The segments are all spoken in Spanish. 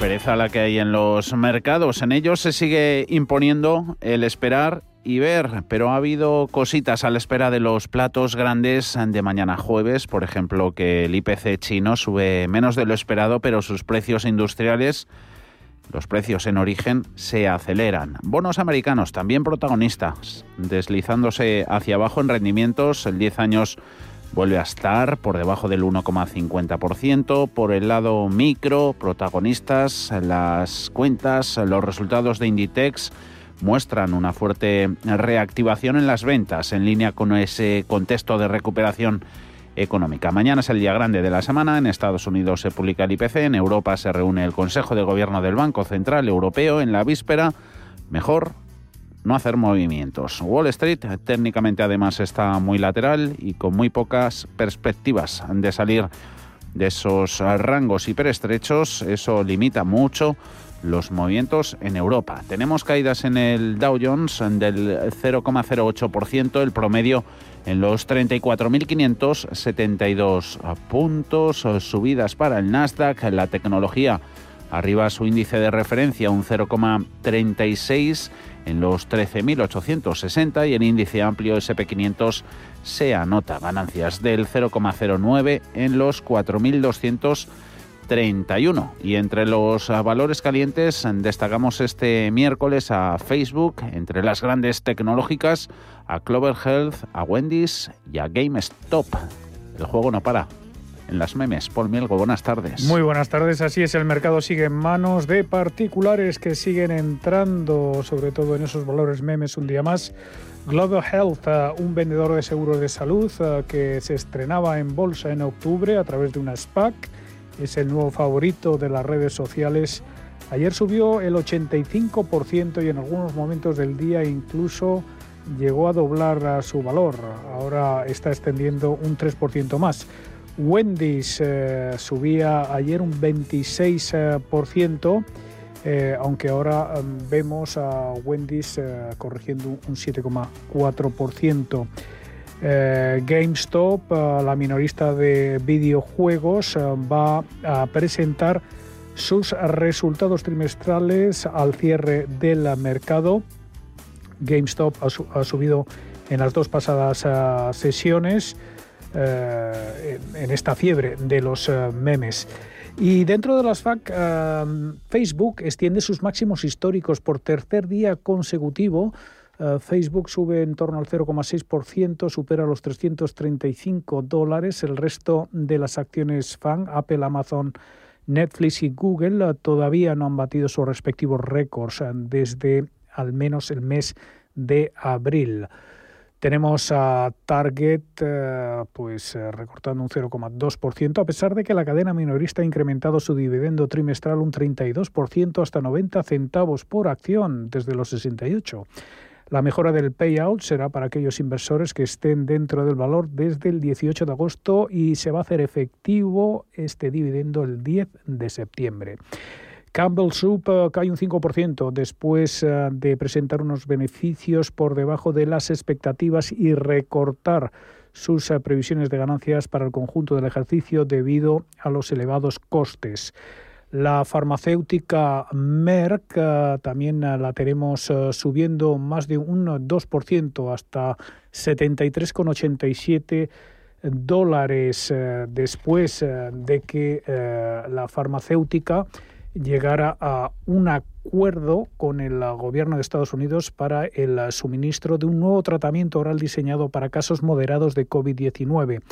pereza, la que hay en los mercados. En ellos se sigue imponiendo el esperar y ver, pero ha habido cositas a la espera de los platos grandes de mañana jueves, por ejemplo, que el IPC chino sube menos de lo esperado, pero sus precios industriales, los precios en origen, se aceleran. Bonos americanos también protagonistas, deslizándose hacia abajo en rendimientos, el 10 años vuelve a estar por debajo del 1,50%. Por el lado micro, protagonistas, las cuentas, los resultados de Inditex muestran una fuerte reactivación en las ventas en línea con ese contexto de recuperación económica. Mañana es el día grande de la semana. En Estados Unidos se publica el IPC, en Europa se reúne el Consejo de Gobierno del Banco Central Europeo en la víspera. Mejor no hacer movimientos. Wall Street técnicamente además está muy lateral y con muy pocas perspectivas de salir de esos rangos hiperestrechos. Eso limita mucho los movimientos en Europa. Tenemos caídas en el Dow Jones del 0,08%, el promedio en los 34.572 puntos, subidas para el Nasdaq, la tecnología arriba su índice de referencia un 0,36 en los 13.860 y el índice amplio SP500 se anota ganancias del 0,09 en los 4.231. Y entre los valores calientes destacamos este miércoles a Facebook, entre las grandes tecnológicas, a Clover Health, a Wendy's y a GameStop. El juego no para en las memes. Paul Mielgo, buenas tardes. Muy buenas tardes, así es, el mercado sigue en manos de particulares que siguen entrando, sobre todo en esos valores memes un día más. Global Health, uh, un vendedor de seguros de salud uh, que se estrenaba en bolsa en octubre a través de una SPAC, es el nuevo favorito de las redes sociales. Ayer subió el 85% y en algunos momentos del día incluso llegó a doblar su valor. Ahora está extendiendo un 3% más. Wendy's eh, subía ayer un 26%, eh, aunque ahora mm, vemos a Wendy's eh, corrigiendo un 7,4%. GameStop, la minorista de videojuegos, va a presentar sus resultados trimestrales al cierre del mercado. GameStop ha subido en las dos pasadas sesiones. Eh, en esta fiebre de los eh, memes. Y dentro de las FAC, eh, Facebook extiende sus máximos históricos por tercer día consecutivo. Facebook sube en torno al 0,6%, supera los 335 dólares. El resto de las acciones FAN, Apple, Amazon, Netflix y Google, todavía no han batido sus respectivos récords desde al menos el mes de abril. Tenemos a Target eh, pues eh, recortando un 0,2%, a pesar de que la cadena minorista ha incrementado su dividendo trimestral un 32% hasta 90 centavos por acción desde los 68. La mejora del payout será para aquellos inversores que estén dentro del valor desde el 18 de agosto y se va a hacer efectivo este dividendo el 10 de septiembre. Campbell Soup eh, cae un 5% después eh, de presentar unos beneficios por debajo de las expectativas y recortar sus eh, previsiones de ganancias para el conjunto del ejercicio debido a los elevados costes. La farmacéutica Merck también la tenemos subiendo más de un 2% hasta 73,87 dólares después de que la farmacéutica llegara a un acuerdo con el gobierno de Estados Unidos para el suministro de un nuevo tratamiento oral diseñado para casos moderados de COVID-19.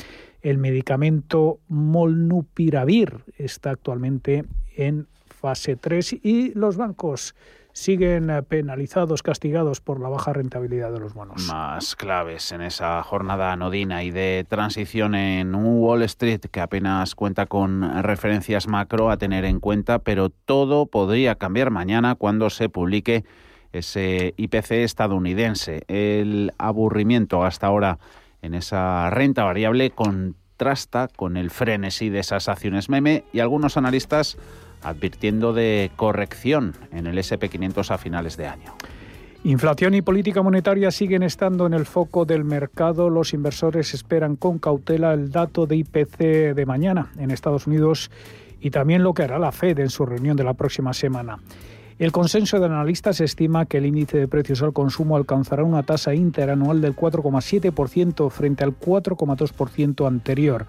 El medicamento Molnupiravir está actualmente en fase 3 y los bancos siguen eh, penalizados, castigados por la baja rentabilidad de los bonos. Más claves en esa jornada anodina y de transición en Wall Street que apenas cuenta con referencias macro a tener en cuenta, pero todo podría cambiar mañana cuando se publique ese IPC estadounidense. El aburrimiento hasta ahora en esa renta variable contrasta con el frenesí de esas acciones meme y algunos analistas advirtiendo de corrección en el SP500 a finales de año. Inflación y política monetaria siguen estando en el foco del mercado. Los inversores esperan con cautela el dato de IPC de mañana en Estados Unidos y también lo que hará la Fed en su reunión de la próxima semana. El consenso de analistas estima que el índice de precios al consumo alcanzará una tasa interanual del 4,7% frente al 4,2% anterior.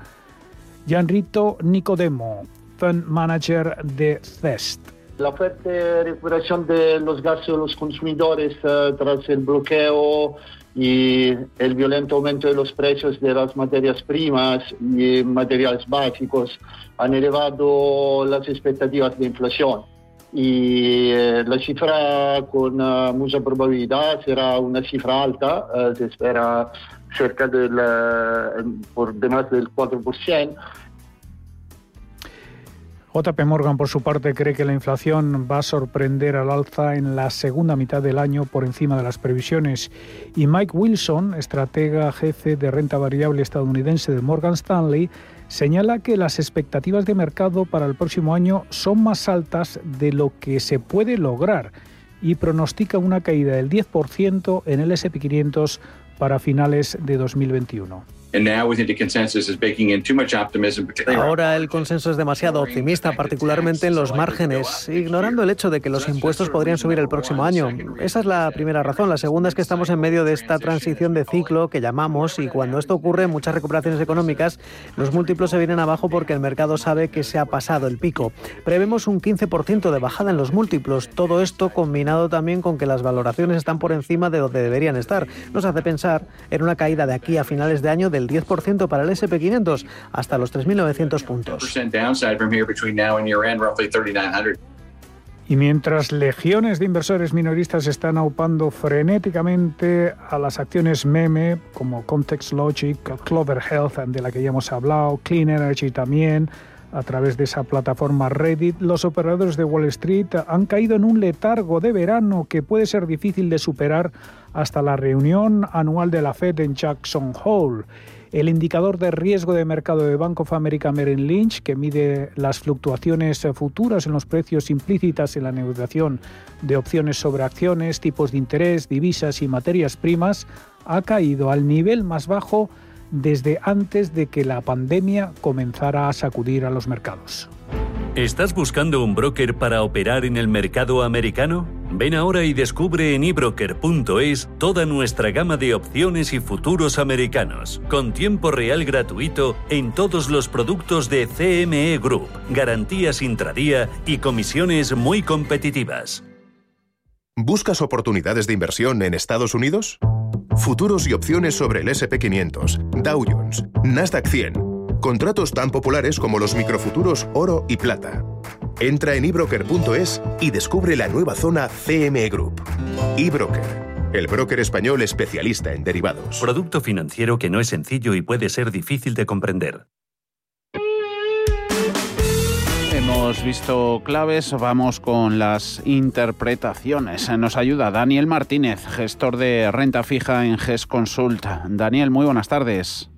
Gianrito Nicodemo, Fund Manager de CEST. La fuerte recuperación de los gastos de los consumidores eh, tras el bloqueo y el violento aumento de los precios de las materias primas y materiales básicos han elevado las expectativas de inflación y eh, la cifra con uh, mucha probabilidad será una cifra alta, uh, se espera cerca del, uh, por de más del 4%. JP Morgan, por su parte, cree que la inflación va a sorprender al alza en la segunda mitad del año por encima de las previsiones. Y Mike Wilson, estratega jefe de renta variable estadounidense de Morgan Stanley, señala que las expectativas de mercado para el próximo año son más altas de lo que se puede lograr y pronostica una caída del 10% en el SP500 para finales de 2021. Ahora el consenso es demasiado optimista, particularmente en los márgenes, ignorando el hecho de que los impuestos podrían subir el próximo año. Esa es la primera razón. La segunda es que estamos en medio de esta transición de ciclo que llamamos y cuando esto ocurre muchas recuperaciones económicas, los múltiplos se vienen abajo porque el mercado sabe que se ha pasado el pico. Prevemos un 15% de bajada en los múltiplos. Todo esto combinado también con que las valoraciones están por encima de donde deberían estar. Nos hace pensar en una caída de aquí a finales de año del 10% para el SP500 hasta los 3.900 puntos. Y mientras legiones de inversores minoristas están aupando frenéticamente a las acciones meme como Context Logic, Clover Health, de la que ya hemos hablado, Clean Energy también, a través de esa plataforma Reddit, los operadores de Wall Street han caído en un letargo de verano que puede ser difícil de superar hasta la reunión anual de la Fed en Jackson Hole. El indicador de riesgo de mercado de Bank of America Merrill Lynch, que mide las fluctuaciones futuras en los precios implícitas en la negociación de opciones sobre acciones, tipos de interés, divisas y materias primas, ha caído al nivel más bajo desde antes de que la pandemia comenzara a sacudir a los mercados. ¿Estás buscando un broker para operar en el mercado americano? Ven ahora y descubre en ebroker.es toda nuestra gama de opciones y futuros americanos, con tiempo real gratuito en todos los productos de CME Group, garantías intradía y comisiones muy competitivas. ¿Buscas oportunidades de inversión en Estados Unidos? Futuros y opciones sobre el SP500, Dow Jones, Nasdaq 100 Contratos tan populares como los microfuturos oro y plata. Entra en ebroker.es y descubre la nueva zona CME Group. eBroker, el broker español especialista en derivados. Producto financiero que no es sencillo y puede ser difícil de comprender. Hemos visto claves, vamos con las interpretaciones. Nos ayuda Daniel Martínez, gestor de renta fija en GES Consult. Daniel, muy buenas tardes.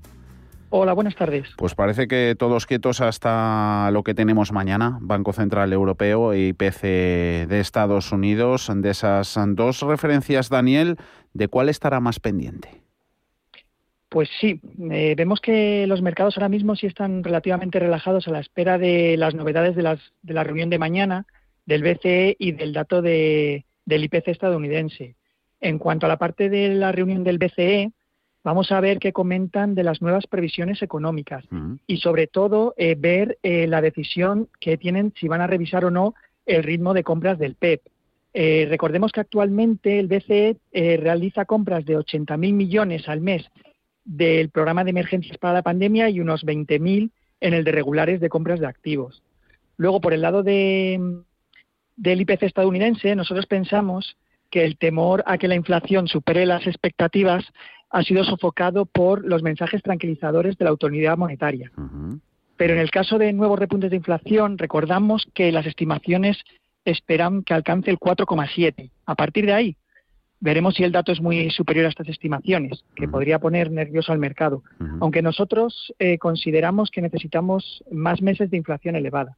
Hola, buenas tardes. Pues parece que todos quietos hasta lo que tenemos mañana, Banco Central Europeo e IPC de Estados Unidos. De esas dos referencias, Daniel, ¿de cuál estará más pendiente? Pues sí, eh, vemos que los mercados ahora mismo sí están relativamente relajados a la espera de las novedades de, las, de la reunión de mañana del BCE y del dato de, del IPC estadounidense. En cuanto a la parte de la reunión del BCE, vamos a ver qué comentan de las nuevas previsiones económicas y sobre todo eh, ver eh, la decisión que tienen si van a revisar o no el ritmo de compras del PEP. E eh, recordemos que actualmente el BCE realiza compras de 80.000 millones al mes del programa de emergencias para la pandemia y unos 20.000 en el de regulares de compras de activos. Luego, por el lado de, del IPC estadounidense, nosotros pensamos que el temor a que la inflación supere las expectativas ha sido sofocado por los mensajes tranquilizadores de la autoridad monetaria. Pero en el caso de nuevos repuntes de inflación, recordamos que las estimaciones esperan que alcance el 4,7. A partir de ahí, veremos si el dato es muy superior a estas estimaciones, que podría poner nervioso al mercado. Aunque nosotros eh, consideramos que necesitamos más meses de inflación elevada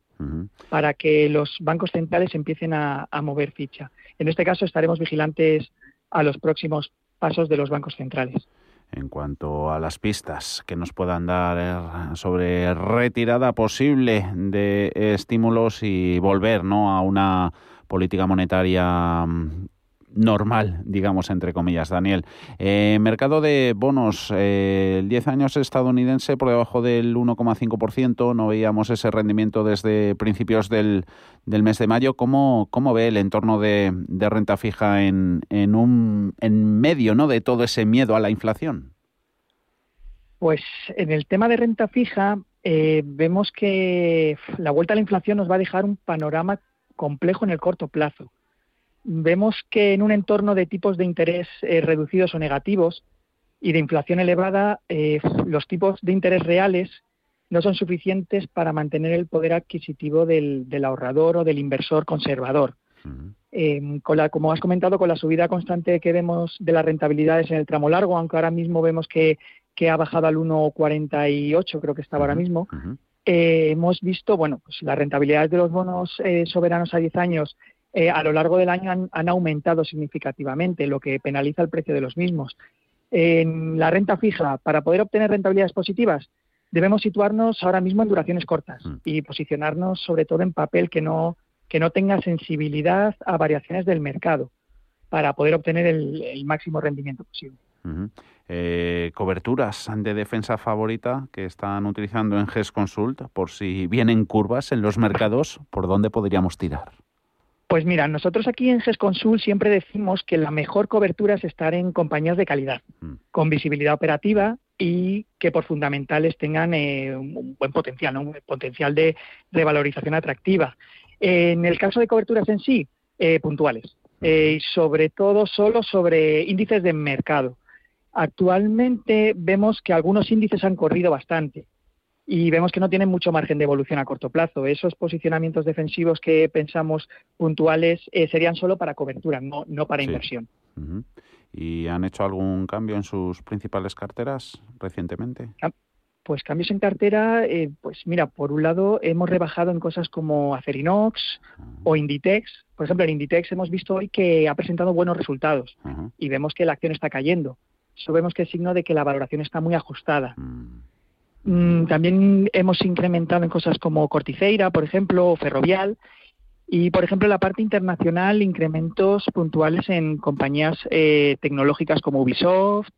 para que los bancos centrales empiecen a mover ficha. En este caso, estaremos vigilantes a los próximos pasos de los bancos centrales. en cuanto a las pistas que nos puedan dar eh, sobre retirada posible de estímulos y volver ¿no? a una política monetaria mm, normal, digamos, entre comillas, Daniel. Eh, mercado de bonos, eh, el 10 años estadounidense por debajo del 1,5%, no veíamos ese rendimiento desde principios del, del mes de mayo. ¿Cómo, cómo ve el entorno de, de renta fija en, en, un, en medio ¿no? de todo ese miedo a la inflación? Pues en el tema de renta fija eh, vemos que la vuelta a la inflación nos va a dejar un panorama complejo en el corto plazo vemos que en un entorno de tipos de interés eh, reducidos o negativos y de inflación elevada, eh, los tipos de interés reales no son suficientes para mantener el poder adquisitivo del, ahorrador o del inversor conservador. Em, como has comentado, con la subida constante que vemos de las rentabilidades en el tramo largo, aunque ahora mismo vemos que, ha bajado al 1,48, creo que estaba ahora mismo, eh, hemos visto, bueno, pues las rentabilidades de los bonos soberanos a 10 años eh, a lo largo del año han, aumentado significativamente, lo que penaliza el precio de los mismos. En la renta fija, para poder obtener rentabilidades positivas, debemos situarnos ahora mismo en duraciones cortas mm. y posicionarnos sobre todo en papel que no, que no tenga sensibilidad a variaciones del mercado para poder obtener el, máximo rendimiento posible. Eh, coberturas de defensa favorita que están utilizando en GES Consult por si vienen curvas en los mercados, ¿por dónde podríamos tirar? Pues mira, nosotros aquí en GESConsul siempre decimos que la mejor cobertura es estar en compañías de calidad, mm. con visibilidad operativa y que por fundamentales tengan eh, un buen potencial, un potencial de revalorización atractiva. En el caso de coberturas en sí, eh, puntuales, eh, y sobre todo solo sobre índices de mercado. Actualmente vemos que algunos índices han corrido bastante y vemos que no tienen mucho margen de evolución a corto plazo. Esos posicionamientos defensivos que pensamos puntuales eh, serían solo para cobertura, no, no para inversión. ¿Y han hecho algún cambio en sus principales carteras recientemente? Pues cambios en cartera, eh, pues mira, por un lado hemos rebajado en cosas como Acerinox o Inditex. Por ejemplo, en Inditex hemos visto hoy que ha presentado buenos resultados y vemos que la acción está cayendo. Eso vemos que es signo de que la valoración está muy ajustada. Mm. También hemos incrementado en cosas como Corticeira, por ejemplo, o Ferrovial. Y, por ejemplo, la parte internacional, incrementos puntuales en compañías eh, tecnológicas como Ubisoft,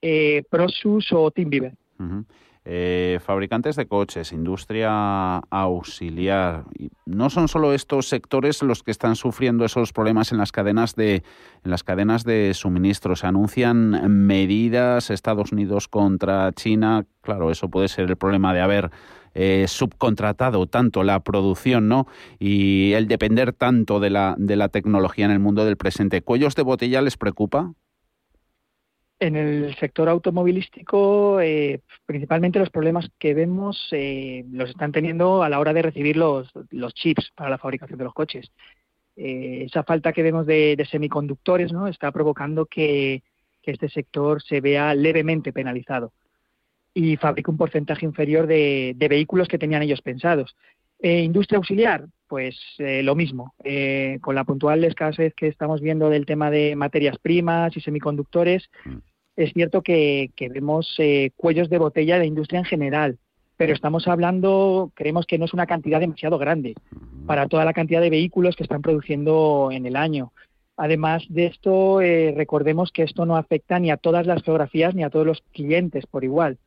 eh, Prosus o TeamViewer. Eh, fabricantes de coches, industria auxiliar. No son solo estos sectores los que están sufriendo esos problemas en las cadenas de, en las cadenas de suministro. Se anuncian medidas Estados Unidos contra China. Claro, eso puede ser el problema de haber eh, subcontratado tanto la producción, ¿no? Y el depender tanto de la, de la tecnología en el mundo del presente. ¿Cuellos de botella les preocupa? En el sector automovilístico, eh, principalmente los problemas que vemos eh, los están teniendo a la hora de recibir los, chips para la fabricación de los coches. Eh, esa falta que vemos de, semiconductores ¿no? está provocando que, este sector se vea levemente penalizado y fabrique un porcentaje inferior de, vehículos que tenían ellos pensados. industria auxiliar, pues lo mismo. con la puntual escasez que estamos viendo del tema de materias primas y semiconductores, mm es cierto que, vemos eh, cuellos de botella de industria en general, pero estamos hablando, creemos que no es una cantidad demasiado grande para toda la cantidad de vehículos que están produciendo en el año. Además de esto, eh, recordemos que esto no afecta ni a todas las geografías ni a todos los clientes por igual.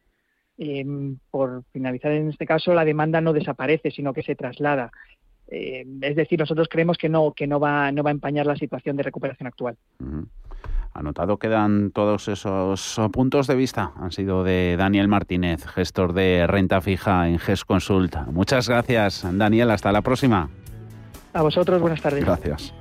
Em, por finalizar en este caso, la demanda no desaparece, sino que se traslada. Em, es decir, nosotros creemos que no, que no va, no va a empañar la situación de recuperación actual. Anotado quedan todos esos puntos de vista. Han sido de Daniel Martínez, gestor de renta fija en GES Consult. Muchas gracias, Daniel. Hasta la próxima. A vosotros, buenas tardes. Gracias.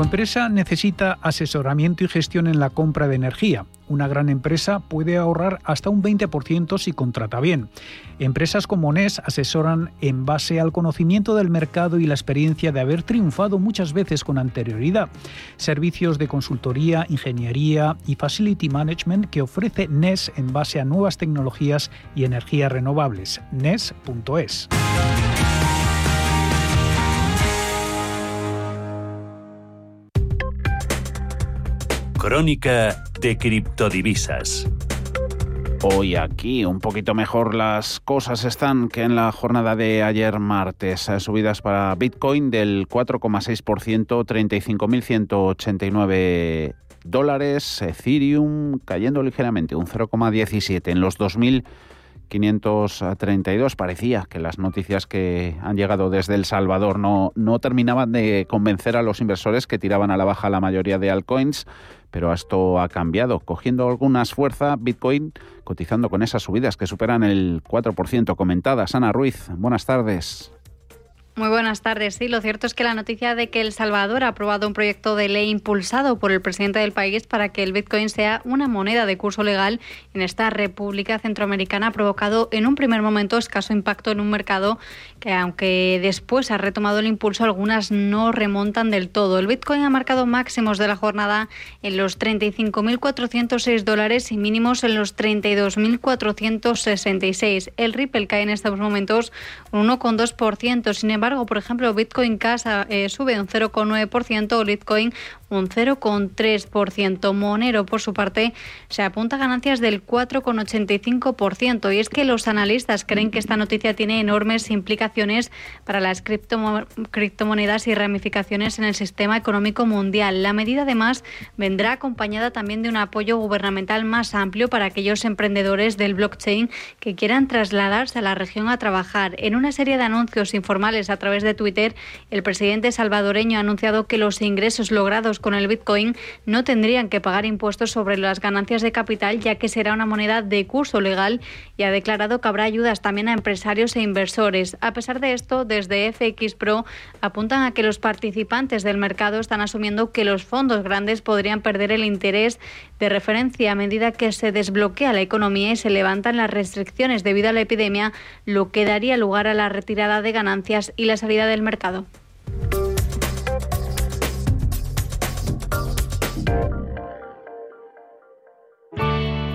Su empresa necesita asesoramiento y gestión en la compra de energía. Una gran empresa puede ahorrar hasta un 20% si contrata bien. Empresas como NES asesoran en base al conocimiento del mercado y la experiencia de haber triunfado muchas veces con anterioridad. Servicios de consultoría, ingeniería y facility management que ofrece NES en base a nuevas tecnologías y energías renovables. NES.es. Crónica de criptodivisas. Hoy aquí un poquito mejor las cosas están que en la jornada de ayer martes. Eh, subidas para Bitcoin del 4,6%, 35.189 dólares. Ethereum cayendo ligeramente, un 0,17 en los 2.000. 532. Parecía que las noticias que han llegado desde El Salvador no, no terminaban de convencer a los inversores que tiraban a la baja la mayoría de altcoins, pero esto ha cambiado. Cogiendo algunas fuerza, Bitcoin cotizando con esas subidas que superan el 4% comentadas. Ana Ruiz, buenas tardes. Muy buenas tardes. Sí, lo cierto es que la noticia de que El Salvador ha aprobado un proyecto de ley impulsado por el presidente del país para que el Bitcoin sea una moneda de curso legal en esta República Centroamericana ha provocado en un primer momento escaso impacto en un mercado que, aunque después ha retomado el impulso, algunas no remontan del todo. El Bitcoin ha marcado máximos de la jornada en los 35.406 dólares y mínimos en los 32.466. El Ripple cae en estos momentos un 1,2%. Sin embargo, por ejemplo, Bitcoin Casa eh, sube un 0,9% o Bitcoin un 0,3%. Monero, por su parte, se apunta a ganancias del 4,85%. Y es que los analistas creen que esta noticia tiene enormes implicaciones para las criptomonedas y ramificaciones en el sistema económico mundial. La medida, además, vendrá acompañada también de un apoyo gubernamental más amplio para aquellos emprendedores del blockchain que quieran trasladarse a la región a trabajar. En una serie de anuncios informales a través de Twitter, el presidente salvadoreño ha anunciado que los ingresos logrados con el Bitcoin no tendrían que pagar impuestos sobre las ganancias de capital, ya que será una moneda de curso legal y ha declarado que habrá ayudas también a empresarios e inversores. A pesar de esto, desde FX Pro apuntan a que los participantes del mercado están asumiendo que los fondos grandes podrían perder el interés de referencia a medida que se desbloquea la economía y se levantan las restricciones debido a la epidemia, lo que daría lugar a la retirada de ganancias y la salida del mercado.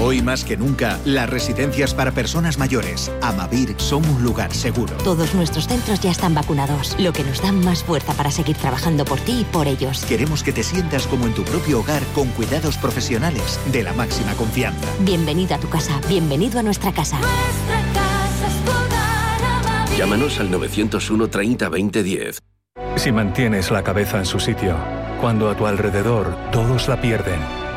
Hoy más que nunca, las residencias para personas mayores, Amavir, son un lugar seguro. Todos nuestros centros ya están vacunados, lo que nos da más fuerza para seguir trabajando por ti y por ellos. Queremos que te sientas como en tu propio hogar con cuidados profesionales de la máxima confianza. Bienvenido a tu casa, bienvenido a nuestra casa. Nuestra casa es Llámanos al 901 30 20 10. Si mantienes la cabeza en su sitio, cuando a tu alrededor todos la pierden,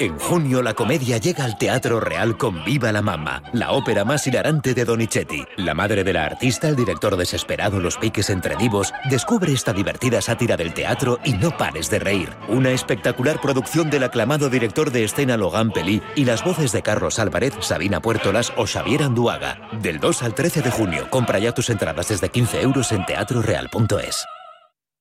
En junio la comedia llega al Teatro Real con Viva la Mamma, la ópera más hilarante de Donizetti. La madre de la artista, el director desesperado los piques entre divos, descubre esta divertida sátira del teatro y no pares de reír. Una espectacular producción del aclamado director de escena Logan Pelí y las voces de Carlos Álvarez, Sabina Puertolas o Xavier Anduaga. Del 2 al 13 de junio, compra ya tus entradas desde 15 euros en teatroreal.es.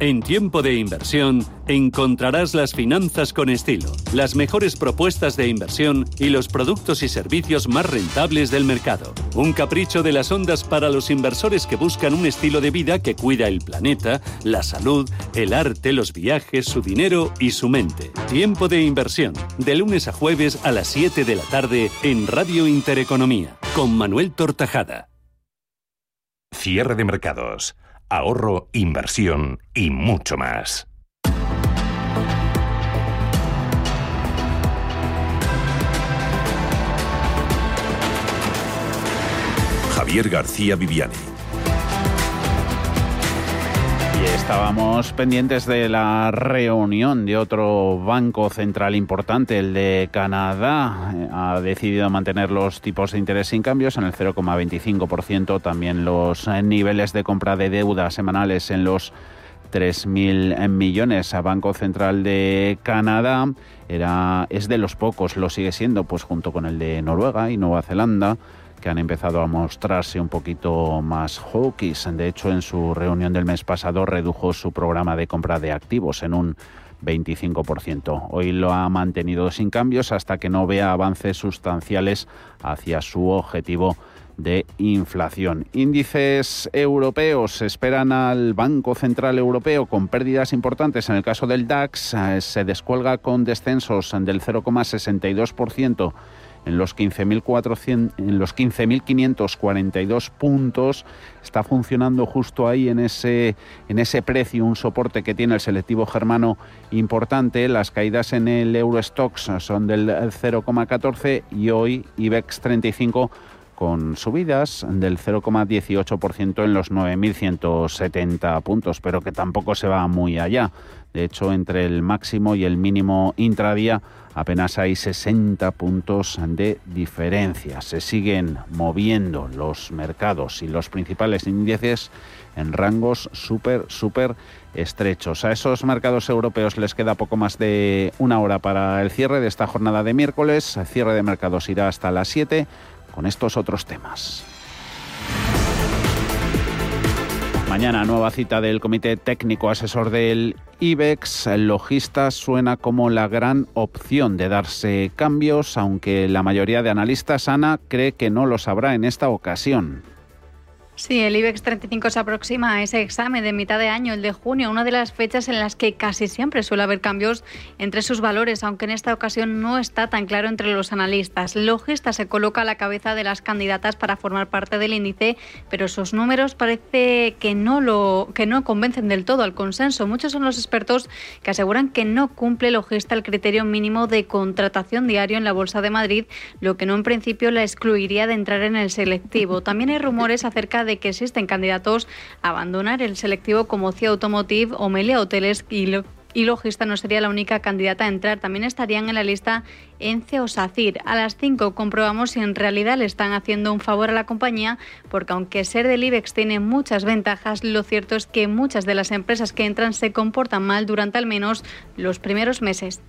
En tiempo de inversión, encontrarás las finanzas con estilo, las mejores propuestas de inversión y los productos y servicios más rentables del mercado. Un capricho de las ondas para los inversores que buscan un estilo de vida que cuida el planeta, la salud, el arte, los viajes, su dinero y su mente. Tiempo de inversión, de lunes a jueves a las 7 de la tarde en Radio Intereconomía, con Manuel Tortajada. Cierre de mercados ahorro, inversión y mucho más. Javier García Viviani. Estábamos pendientes de la reunión de otro banco central importante, el de Canadá. Eh, ha decidido mantener los tipos de interés sin cambios en el 0,25%, también los eh, niveles de compra de deuda semanales en los 3.000 millones a Banco Central de Canadá. Era, es de los pocos, lo sigue siendo, pues junto con el de Noruega y Nueva Zelanda que han empezado a mostrarse un poquito más hawkish. De hecho, en su reunión del mes pasado redujo su programa de compra de activos en un 25%. Hoy lo ha mantenido sin cambios hasta que no vea avances sustanciales hacia su objetivo de inflación. Índices europeos esperan al Banco Central Europeo con pérdidas importantes. En el caso del DAX eh, se descuelga con descensos del 0,62% en los 15.400 en los 15.542 puntos. Está funcionando justo ahí en ese en ese precio un soporte que tiene el selectivo germano importante. Las caídas en el Eurostox son del 0,14 y hoy IBEX 35 con subidas del 0,18% en los 9.170 puntos, pero que tampoco se va muy allá. De hecho, entre el máximo y el mínimo intradía apenas hay 60 puntos de diferencia. Se siguen moviendo los mercados y los principales índices en rangos súper, súper estrechos. A esos mercados europeos les queda poco más de una hora para el cierre de esta jornada de miércoles. El cierre de mercados irá hasta las 7 con estos otros temas. Mañana nueva cita del Comité Técnico Asesor del IBEX. Logista suena como la gran opción de darse cambios, aunque la mayoría de analistas, Ana, cree que no los habrá en esta ocasión. Sí, el IBEX 35 se aproxima a ese examen de mitad de año, el de junio, una de las fechas en las que casi siempre suele haber cambios entre sus valores, aunque en esta ocasión no está tan claro entre los analistas. Logista se coloca a la cabeza de las candidatas para formar parte del índice, pero sus números parece que no lo que no convencen del todo al consenso. Muchos son los expertos que aseguran que no cumple Logista el criterio mínimo de contratación diario en la Bolsa de Madrid, lo que no en principio la excluiría de entrar en el selectivo. También hay rumores acerca de de que existen candidatos a abandonar el selectivo como CIA Automotive o Melia Hoteles y Logista no sería la única candidata a entrar. También estarían en la lista Ence o SACIR. A las 5 comprobamos si en realidad le están haciendo un favor a la compañía, porque aunque ser del IBEX tiene muchas ventajas, lo cierto es que muchas de las empresas que entran se comportan mal durante al menos los primeros meses.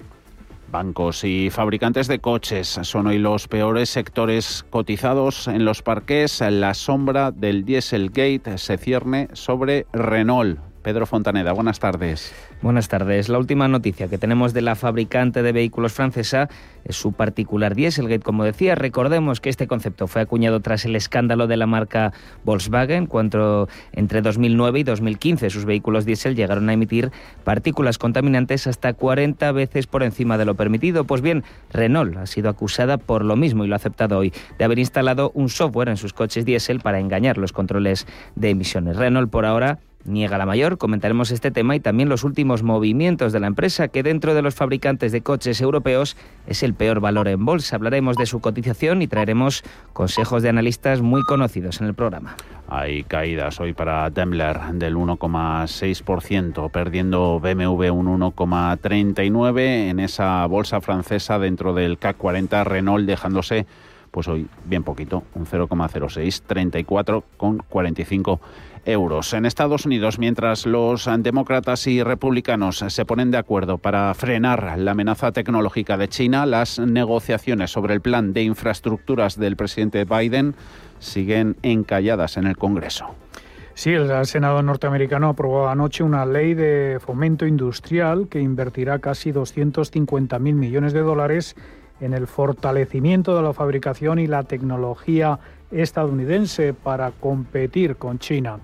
Bancos y fabricantes de coches son hoy los peores sectores cotizados en los parques. La sombra del Dieselgate se cierne sobre Renault. Pedro Fontaneda, buenas tardes. Buenas tardes. La última noticia que tenemos de la fabricante de vehículos francesa es su particular Dieselgate. Como decía, recordemos que este concepto fue acuñado tras el escándalo de la marca Volkswagen, cuando entre 2009 y 2015 sus vehículos diésel llegaron a emitir partículas contaminantes hasta 40 veces por encima de lo permitido. Pues bien, Renault ha sido acusada por lo mismo y lo ha aceptado hoy, de haber instalado un software en sus coches diésel para engañar los controles de emisiones. Renault por ahora niega la mayor. Comentaremos este tema y también los últimos movimientos de la empresa, que dentro de los fabricantes de coches europeos es el peor valor en bolsa. Hablaremos de su cotización y traeremos consejos de analistas muy conocidos en el programa. Hay caídas hoy para Daimler del 1,6%, perdiendo BMW un 1,39% en esa bolsa francesa dentro del CAC 40, Renault dejándose pues hoy bien poquito, un 0,06, 34,45 euros. En Estados Unidos, mientras los demócratas y republicanos se ponen de acuerdo para frenar la amenaza tecnológica de China, las negociaciones sobre el plan de infraestructuras del presidente Biden siguen encalladas en el Congreso. Sí, el Senado norteamericano aprobó anoche una ley de fomento industrial que invertirá casi 250.000 millones de dólares en el fortalecimiento de la fabricación y la tecnología estadounidense para competir con China.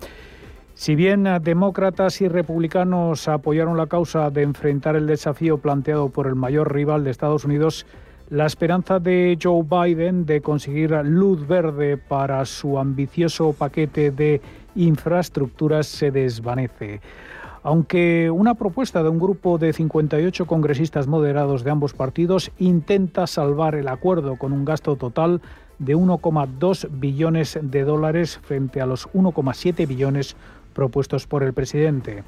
Si bien demócratas y republicanos apoyaron la causa de enfrentar el desafío planteado por el mayor rival de Estados Unidos, la esperanza de Joe Biden de conseguir luz verde para su ambicioso paquete de infraestructuras se desvanece. Aunque una propuesta de un grupo de 58 congresistas moderados de ambos partidos intenta salvar el acuerdo con un gasto total de 1,2 billones de dólares frente a los 1,7 billones propuestos por el presidente.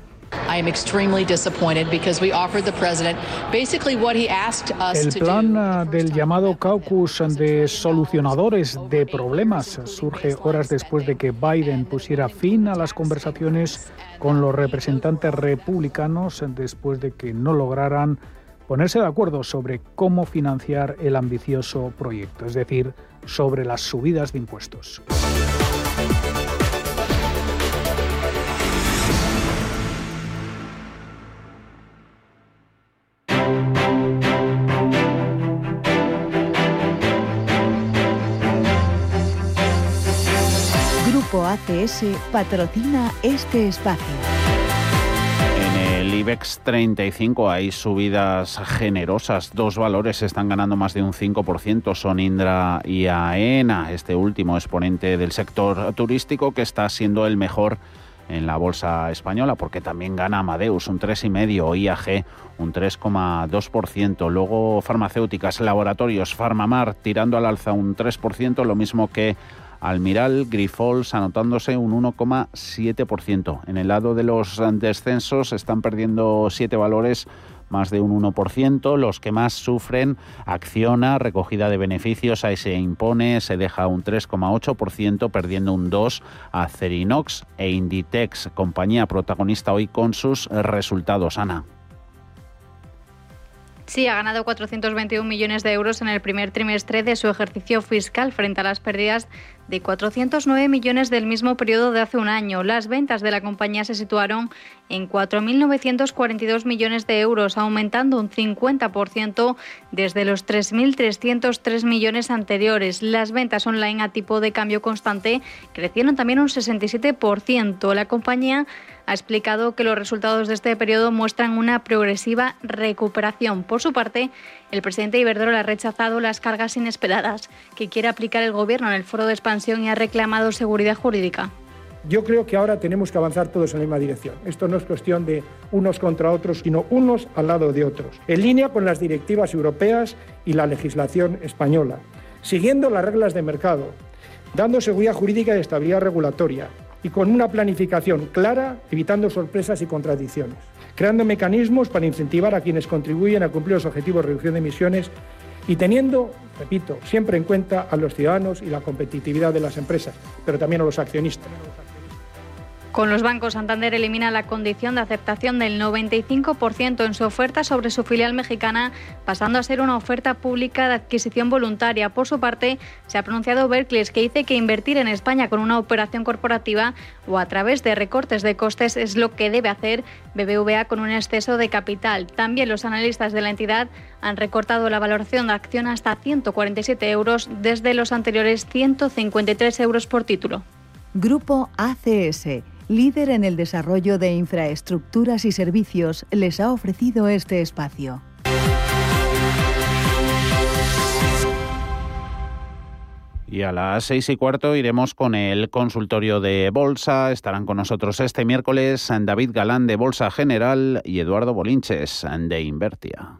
El plan uh, del llamado caucus de solucionadores de problemas surge horas después de que Biden pusiera fin a las conversaciones con los representantes republicanos después de que no lograran ponerse de acuerdo sobre cómo financiar el ambicioso proyecto, es decir, sobre las subidas de impuestos. Grupo ACS patrocina este espacio. IBEX 35 hay subidas generosas. Dos valores están ganando más de un 5%. Son Indra y AENA, este último exponente del sector turístico que está siendo el mejor en la bolsa española, porque también gana Amadeus un 3,5%, IAG un 3,2%, luego farmacéuticas, laboratorios, Farmamar tirando al alza un 3%, lo mismo que Almiral Grifols anotándose un 1,7%. En el lado de los descensos están perdiendo siete valores más de un 1%. Los que más sufren, Acciona, recogida de beneficios, ahí se impone, se deja un 3,8%, perdiendo un 2%. Acerinox e Inditex, compañía protagonista hoy con sus resultados. Ana. Sí, ha ganado 421 millones de euros en el primer trimestre de su ejercicio fiscal frente a las pérdidas de 409 millones del mismo periodo de hace un año. Las ventas de la compañía se situaron en 4.942 millones de euros, aumentando un 50% desde los 3.303 millones anteriores. Las ventas online a tipo de cambio constante crecieron también un 67%. La compañía ha explicado que los resultados de este periodo muestran una progresiva recuperación. Por su parte, el presidente Iberdrola ha rechazado las cargas inesperadas que quiere aplicar el gobierno en el foro de expansión y ha reclamado seguridad jurídica. Yo creo que ahora tenemos que avanzar todos en la misma dirección. Esto no es cuestión de unos contra otros, sino unos al lado de otros, en línea con las directivas europeas y la legislación española, siguiendo las reglas de mercado, dando seguridad jurídica y estabilidad regulatoria, y con una planificación clara, evitando sorpresas y contradicciones, creando mecanismos para incentivar a quienes contribuyen a cumplir los objetivos de reducción de emisiones y teniendo, repito, siempre en cuenta a los ciudadanos y la competitividad de las empresas, pero también a los accionistas. Con los bancos, Santander elimina la condición de aceptación del 95% en su oferta sobre su filial mexicana, pasando a ser una oferta pública de adquisición voluntaria. Por su parte, se ha pronunciado Berkeley, que dice que invertir en España con una operación corporativa o a través de recortes de costes es lo que debe hacer BBVA con un exceso de capital. También los analistas de la entidad han recortado la valoración de acción hasta 147 euros desde los anteriores 153 euros por título. Grupo ACS líder en el desarrollo de infraestructuras y servicios, les ha ofrecido este espacio. Y a las seis y cuarto iremos con el consultorio de Bolsa. Estarán con nosotros este miércoles David Galán de Bolsa General y Eduardo Bolinches de Invertia.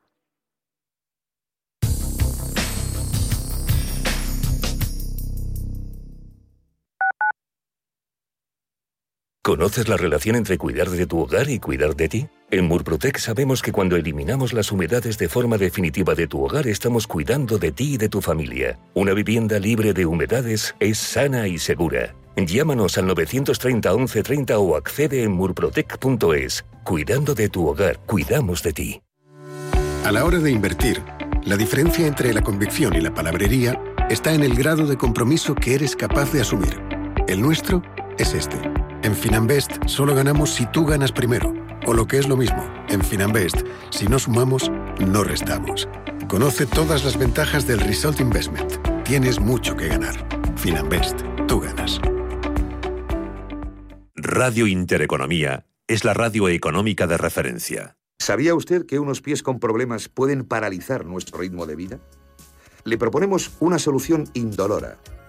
¿Conoces la relación entre cuidar de tu hogar y cuidar de ti? En Murprotec sabemos que cuando eliminamos las humedades de forma definitiva de tu hogar estamos cuidando de ti y de tu familia. Una vivienda libre de humedades es sana y segura. Llámanos al 930 1130 o accede en murprotec.es. Cuidando de tu hogar, cuidamos de ti. A la hora de invertir, la diferencia entre la convicción y la palabrería está en el grado de compromiso que eres capaz de asumir. El nuestro es este. En Finanbest solo ganamos si tú ganas primero. O lo que es lo mismo, en Finanbest, si no sumamos, no restamos. Conoce todas las ventajas del Result Investment. Tienes mucho que ganar. Finanbest, tú ganas. Radio Intereconomía es la radio económica de referencia. ¿Sabía usted que unos pies con problemas pueden paralizar nuestro ritmo de vida? Le proponemos una solución indolora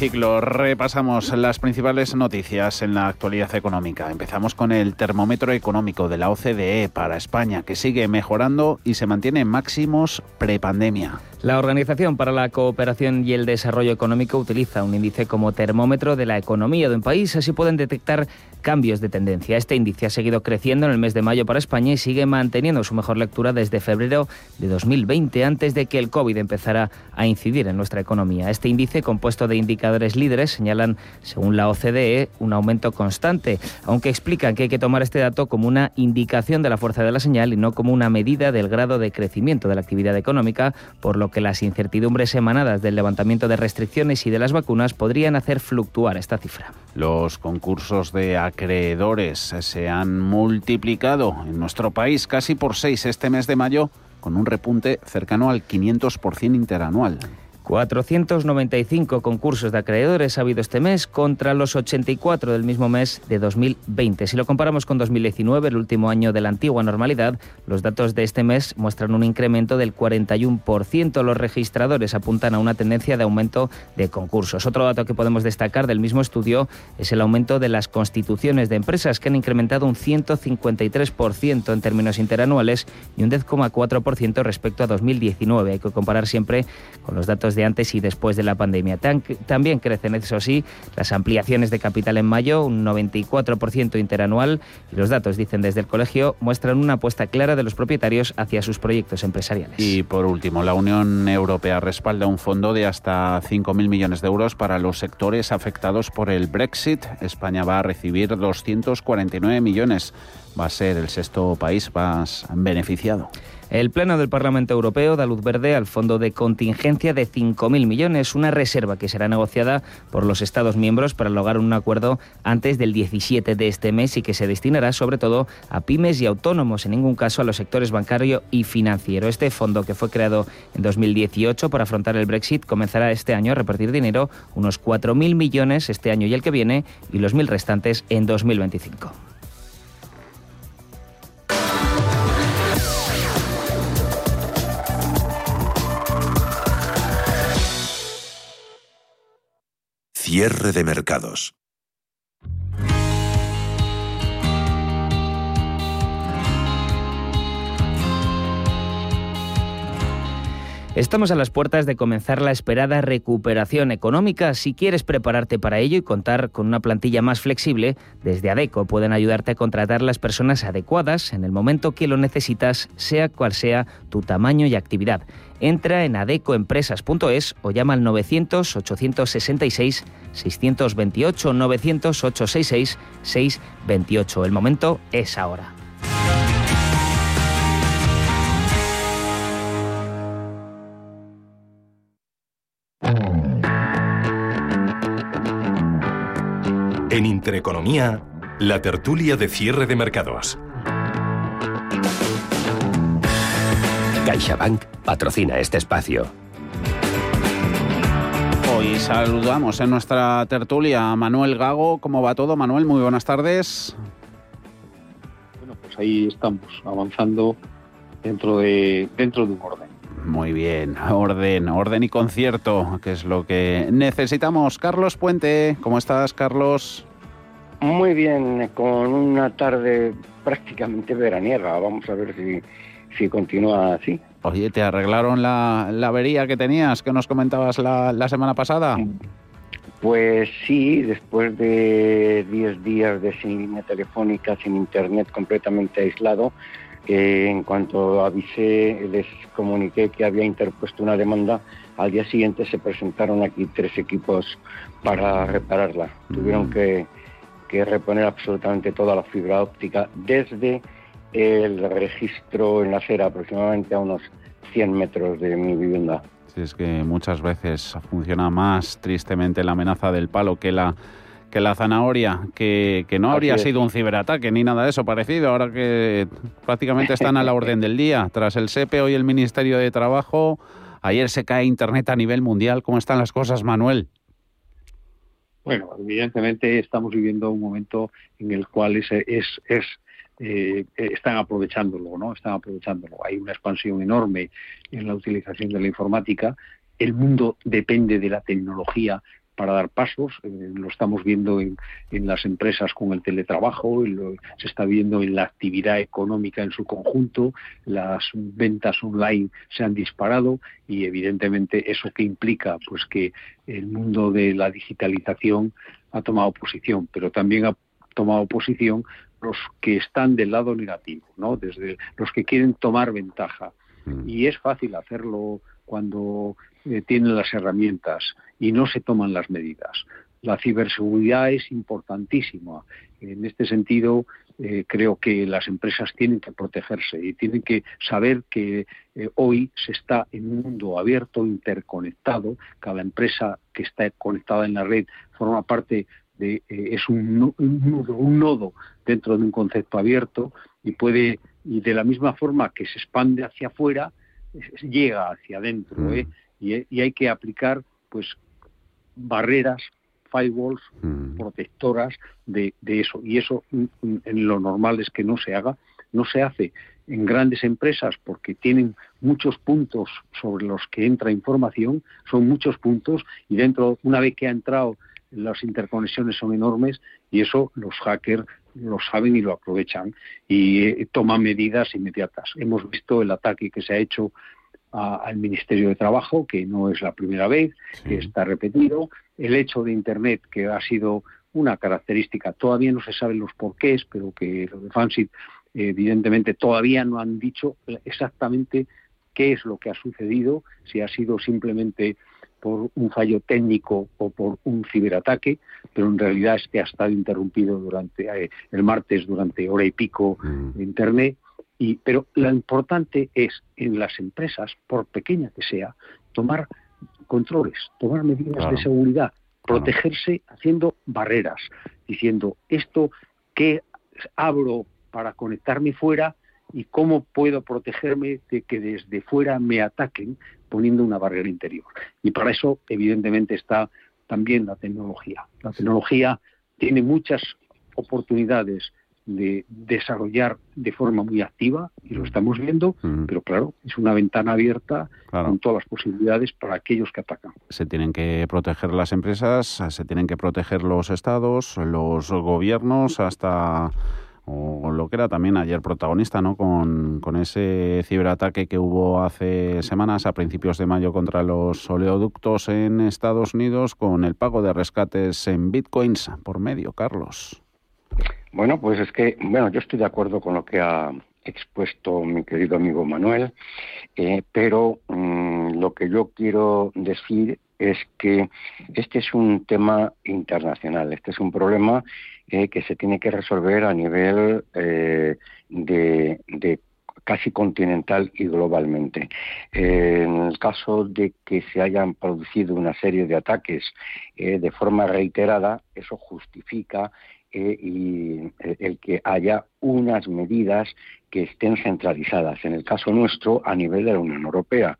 Repasamos las principales noticias en la actualidad económica. Empezamos con el termómetro económico de la OCDE para España, que sigue mejorando y se mantiene en máximos prepandemia. La Organización para la Cooperación y el Desarrollo Económico utiliza un índice como termómetro de la economía de un país, así pueden detectar cambios de tendencia. Este índice ha seguido creciendo en el mes de mayo para España y sigue manteniendo su mejor lectura desde febrero de 2020, antes de que el COVID empezara a incidir en nuestra economía. Este índice, compuesto de indicadores líderes, señalan, según la OCDE, un aumento constante, aunque explican que hay que tomar este dato como una indicación de la fuerza de la señal y no como una medida del grado de crecimiento de la actividad económica, por lo que las incertidumbres emanadas del levantamiento de restricciones y de las vacunas podrían hacer fluctuar esta cifra. Los concursos de acreedores se han multiplicado en nuestro país casi por seis este mes de mayo, con un repunte cercano al 500% interanual. 495 concursos de acreedores ha habido este mes contra los 84 del mismo mes de 2020. Si lo comparamos con 2019, el último año de la antigua normalidad, los datos de este mes muestran un incremento del 41%. Los registradores apuntan a una tendencia de aumento de concursos. Otro dato que podemos destacar del mismo estudio es el aumento de las constituciones de empresas que han incrementado un 153% en términos interanuales y un 10,4% respecto a 2019. Hay que comparar siempre con los datos de de antes y después de la pandemia. También crecen, eso sí, las ampliaciones de capital en mayo, un 94% interanual, y los datos, dicen desde el colegio, muestran una apuesta clara de los propietarios hacia sus proyectos empresariales. Y por último, la Unión Europea respalda un fondo de hasta 5.000 millones de euros para los sectores afectados por el Brexit. España va a recibir 249 millones. Va a ser el sexto país más beneficiado. El Pleno del Parlamento Europeo da luz verde al fondo de contingencia de 5.000 millones, una reserva que será negociada por los Estados miembros para lograr un acuerdo antes del 17 de este mes y que se destinará sobre todo a pymes y autónomos, en ningún caso a los sectores bancario y financiero. Este fondo, que fue creado en 2018 para afrontar el Brexit, comenzará este año a repartir dinero, unos 4.000 millones este año y el que viene, y los mil restantes en 2025. Cierre de mercados. Estamos a las puertas de comenzar la esperada recuperación económica. Si quieres prepararte para ello y contar con una plantilla más flexible, desde ADECO pueden ayudarte a contratar las personas adecuadas en el momento que lo necesitas, sea cual sea tu tamaño y actividad. Entra en adecoempresas.es o llama al 900-866-628, 900-866-628. El momento es ahora. En Intereconomía, la tertulia de cierre de mercados. CaixaBank patrocina este espacio. Hoy saludamos en nuestra tertulia a Manuel Gago. ¿Cómo va todo, Manuel? Muy buenas tardes. Bueno, pues ahí estamos, avanzando dentro de, dentro de un orden. Muy bien, orden, orden y concierto, que es lo que necesitamos. Carlos Puente, ¿cómo estás, Carlos? Muy bien, con una tarde prácticamente veraniega. Vamos a ver si, si continúa así. Oye, ¿te arreglaron la, la avería que tenías, que nos comentabas la, la semana pasada? Pues sí, después de 10 días de sin línea telefónica, sin internet, completamente aislado, en cuanto avisé, les comuniqué que había interpuesto una demanda, al día siguiente se presentaron aquí tres equipos para repararla. Tuvieron que, que reponer absolutamente toda la fibra óptica desde el registro en la acera, aproximadamente a unos 100 metros de mi vivienda. Sí, es que muchas veces funciona más tristemente la amenaza del palo que la que la zanahoria, que, que no habría sido un ciberataque ni nada de eso parecido, ahora que prácticamente están a la orden del día. Tras el SEPE, y el Ministerio de Trabajo, ayer se cae Internet a nivel mundial. ¿Cómo están las cosas, Manuel? Bueno, evidentemente estamos viviendo un momento en el cual es, es, es eh, están aprovechándolo, ¿no? Están aprovechándolo. Hay una expansión enorme en la utilización de la informática. El mundo depende de la tecnología para dar pasos. Eh, lo estamos viendo en, las empresas con el teletrabajo, se está viendo en la actividad económica en su conjunto, las ventas online se han disparado y evidentemente eso que implica pues que el mundo de la digitalización ha tomado posición, pero también ha tomado posición los que están del lado negativo, ¿no? Desde los que quieren tomar ventaja. Mm. Y es fácil hacerlo cuando eh, tienen las herramientas y no se toman las medidas. La ciberseguridad es importantísima. En este sentido, eh, creo que las empresas tienen que protegerse y tienen que saber que eh, hoy se está en un mundo abierto, interconectado. Cada empresa que está conectada en la red forma parte de, es un, un nodo dentro de un concepto abierto y puede y de la misma forma que se expande hacia afuera llega hacia adentro Mm. ¿eh? y, y hay que aplicar pues barreras firewalls protectoras de, de eso y eso mm, mm, en lo normal es que no se haga no se hace en grandes empresas porque tienen muchos puntos sobre los que entra información son muchos puntos y dentro una vez que ha entrado las interconexiones son enormes y eso los hackers lo saben y lo aprovechan y eh, toman medidas inmediatas. Hemos visto el ataque que se ha hecho al Ministerio de Trabajo, que no es la primera vez, que está repetido, el hecho de Internet, que ha sido una característica, todavía no se saben los porqués, pero que los de Fansit evidentemente todavía no han dicho exactamente qué es lo que ha sucedido, si ha sido simplemente por un fallo técnico o por un ciberataque, pero en realidad es que ha estado interrumpido durante eh, el martes durante hora y pico mm. Internet. Y, pero lo importante es en las empresas, por pequeña que sea, tomar controles, tomar medidas de seguridad, protegerse haciendo barreras, diciendo esto que abro para conectarme fuera y cómo puedo protegerme de que desde fuera me ataquen poniendo una barrera interior. Y para eso, evidentemente, está también la tecnología. La tecnología tiene muchas oportunidades de desarrollar de forma muy activa y lo estamos viendo, pero claro, es una ventana abierta con todas las posibilidades para aquellos que atacan. Se tienen que proteger las empresas, se tienen que proteger los estados, los gobiernos, hasta o lo que era también ayer protagonista, ¿no? Con, ese ciberataque que hubo hace semanas, a principios de mayo, contra los oleoductos en Estados Unidos, con el pago de rescates en bitcoins por medio, Carlos. Bueno, pues es que, bueno, yo estoy de acuerdo con lo que ha expuesto mi querido amigo Manuel, eh, pero mm, lo que yo quiero decir es que este es un tema internacional, este es un problema eh, que se tiene que resolver a nivel eh, de, casi continental y globalmente. en el caso de que se hayan producido una serie de ataques eh, de forma reiterada, eso justifica y el que haya unas medidas que estén centralizadas. En el caso nuestro, a nivel de la Unión Europea,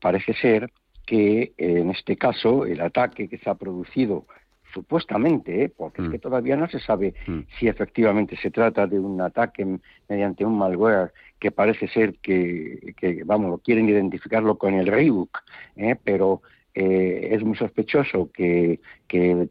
parece ser que en este caso el ataque que se ha producido supuestamente, ¿eh? porque es que mm. todavía no se sabe mm. si efectivamente se trata de un ataque mediante un malware que parece ser que, que vamos, quieren identificarlo con el Reebok, ¿eh? pero eh, es muy sospechoso que,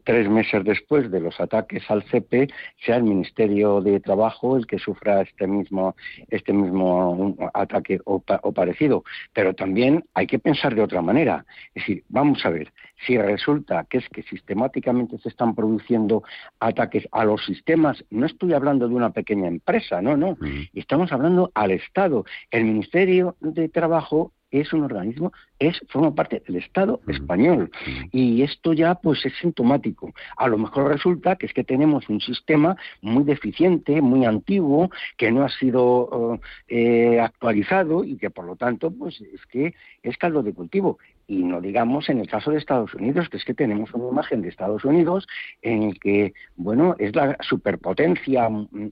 tres meses después de los ataques al CP sea el Ministerio de Trabajo el que sufra este mismo, este mismo ataque o, parecido. Pero también hay que pensar de otra manera. Es decir, vamos a ver, si resulta que es que sistemáticamente se están produciendo ataques a los sistemas, no estoy hablando de una pequeña empresa, no, no, estamos hablando al Estado. El Ministerio de Trabajo es un organismo, es forma parte del Estado español y esto ya pues es sintomático. A lo mejor resulta que es que tenemos un sistema muy deficiente, muy antiguo, que no ha sido eh, actualizado y que por lo tanto pues es que es caldo de cultivo. Y no digamos en el caso de Estados Unidos, que es que tenemos una imagen de Estados Unidos en el que, bueno, es la superpotencia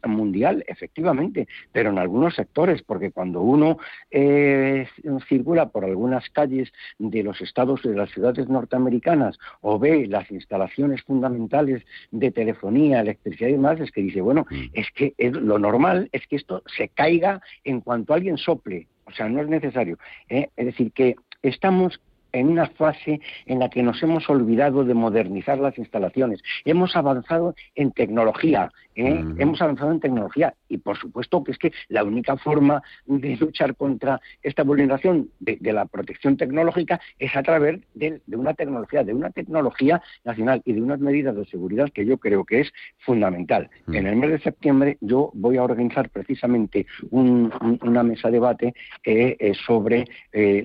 mundial, efectivamente, pero en algunos sectores, porque cuando uno eh, circula por algunas calles de los estados de las ciudades norteamericanas o ve las instalaciones fundamentales de telefonía, electricidad y demás, es que dice, bueno, mm. es que lo normal es que esto se caiga en cuanto alguien sople. O sea, no es necesario. ¿eh? Es decir, que estamos en una fase en la que nos hemos olvidado de modernizar las instalaciones. Hemos avanzado en tecnología, ¿eh? hemos avanzado en tecnología y por supuesto que es que la única forma de luchar contra esta vulneración de, la protección tecnológica es a través de, una tecnología, de una tecnología nacional y de unas medidas de seguridad que yo creo que es fundamental. Mm. En el mes de septiembre yo voy a organizar precisamente una mesa de debate eh, sobre eh,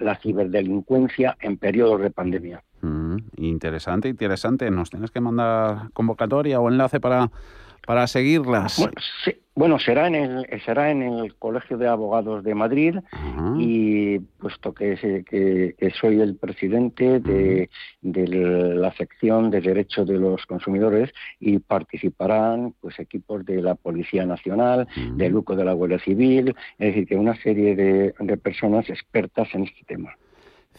la ciberdelincuencia en periodos de pandemia. Mm, interesante, interesante. Nos tienes que mandar convocatoria o enlace para para seguirlas? Bueno, será en el será en el Colegio de Abogados de Madrid y puesto que, que, soy el presidente de, la sección de Derechos de los Consumidores y participarán pues equipos de la Policía Nacional, del UCO de la Guardia Civil, es decir, que una serie de personas expertas en este tema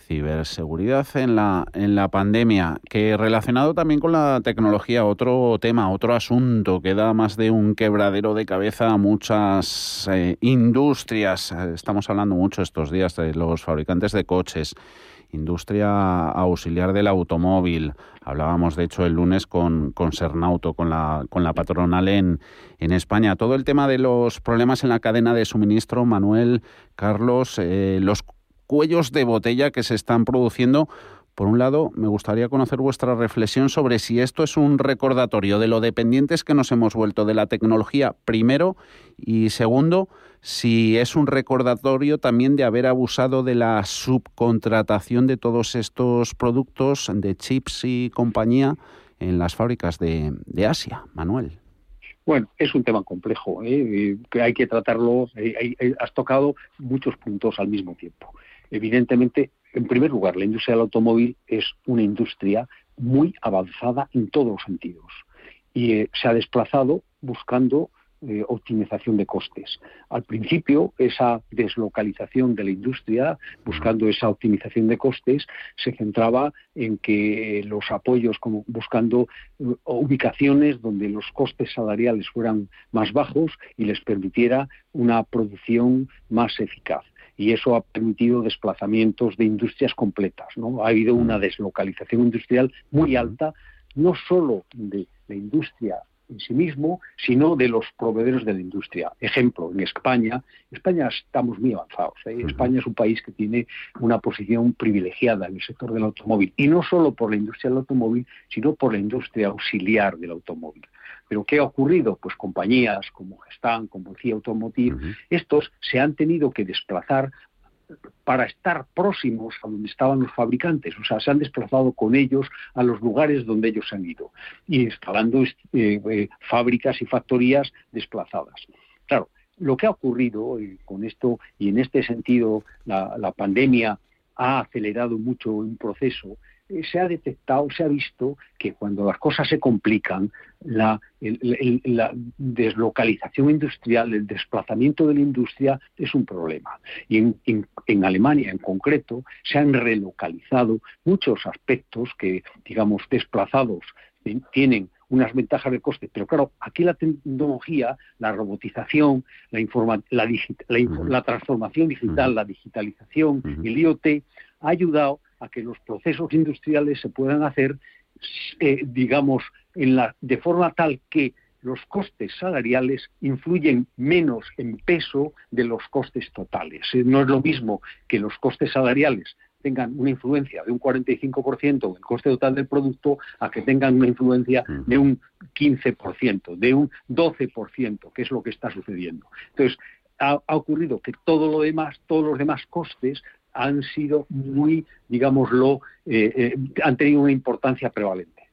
ciberseguridad en la, en la pandemia, que relacionado también con la tecnología, otro tema, otro asunto que da más de un quebradero de cabeza a muchas eh, industrias. Estamos hablando mucho estos días de los fabricantes de coches, industria auxiliar del automóvil. Hablábamos, de hecho, el lunes con, con Sernauto, con la, con la patronal en, en España. Todo el tema de los problemas en la cadena de suministro, Manuel, Carlos, eh, los cuellos de botella que se están produciendo por un lado, me gustaría conocer vuestra reflexión sobre si esto es un recordatorio de lo dependientes que nos hemos vuelto de la tecnología, primero, y segundo, si es un recordatorio también de haber abusado de la subcontratación de todos estos productos de chips y compañía en las fábricas de, Asia. Manuel. Bueno, es un tema complejo, ¿eh? que hay que tratarlo. Eh, has tocado muchos puntos al mismo tiempo. Evidentemente, en primer lugar, la industria del automóvil es una industria muy avanzada en todos los sentidos y eh, se ha desplazado buscando eh, optimización de costes. Al principio, esa deslocalización de la industria, buscando esa optimización de costes, se centraba en que los apoyos, como buscando eh, ubicaciones donde los costes salariales fueran más bajos y les permitiera una producción más eficaz y eso ha permitido desplazamientos de industrias completas. ¿no? Ha habido una deslocalización industrial muy alta, no solo de la industria en sí mismo, sino de los proveedores de la industria. Ejemplo, en España, España estamos muy avanzados. ¿eh? España es un país que tiene una posición privilegiada en el sector del automóvil, y no solo por la industria del automóvil, sino por la industria auxiliar del automóvil. Pero ¿qué ha ocurrido? Pues compañías como Gestan, como CIA Automotive, estos se han tenido que desplazar para estar próximos a donde estaban los fabricantes, o sea, se han desplazado con ellos a los lugares donde ellos han ido, y instalando eh, eh, fábricas y factorías desplazadas. Claro, lo que ha ocurrido eh, con esto, y en este sentido la pandemia ha acelerado mucho un proceso, se ha detectado, se ha visto que cuando las cosas se complican, la, deslocalización industrial, el desplazamiento de la industria es un problema. Y en, Alemania en concreto se han relocalizado muchos aspectos que, digamos, desplazados tienen unas ventajas de coste. Pero claro, aquí la tecnología, la robotización, la, la, transformación digital, la digitalización, el IoT, ha ayudado a que los procesos industriales se puedan hacer, eh, digamos, en la, de forma tal que los costes salariales influyen menos en peso de los costes totales. Eh, no es lo mismo que los costes salariales tengan una influencia de un 45% en el coste total del producto a que tengan una influencia de un 15%, de un 12%, que es lo que está sucediendo. Entonces, ha, ha, ocurrido que todo lo demás, todos los demás costes han sido muy, digámoslo, eh, eh, han tenido una importancia prevalente.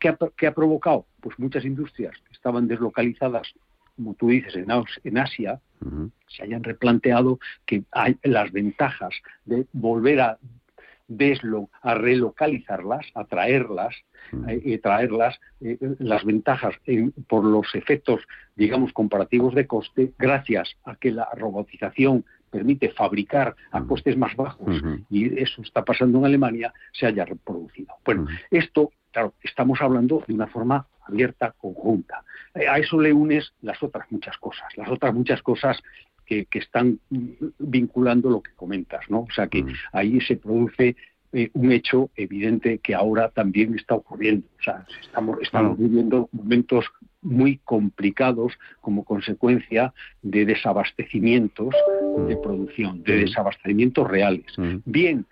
¿Qué ha, provocado? Pues muchas industrias que estaban deslocalizadas, como tú dices, en, Asia, se hayan replanteado que hay las ventajas de volver a deslo, a relocalizarlas, a traerlas, eh, traerlas, las ventajas por los efectos, digamos, comparativos de coste, gracias a que la robotización permite fabricar a costes más bajos, y eso está pasando en Alemania, se haya reproducido. Bueno, esto, claro, estamos hablando de una forma abierta, conjunta. Eh, a eso le unes las otras muchas cosas, las otras muchas cosas que, están vinculando lo que comentas, ¿no? O sea que ahí se produce eh, un hecho evidente que ahora también está ocurriendo. O sea, estamos, estamos viviendo momentos muy complicados como consecuencia de desabastecimientos de mm. producción, de mm. desabastecimientos reales. Mm. Bien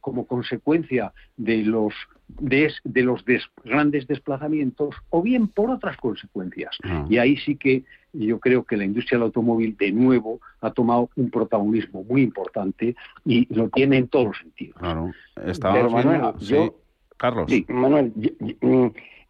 como consecuencia de los de, los grandes desplazamientos o bien por otras consecuencias. Ah. Y ahí sí que yo creo que la industria del automóvil de nuevo ha tomado un protagonismo muy importante y lo tiene en todos los sentidos. Claro. Manuel, Carlos. Sí, Manuel,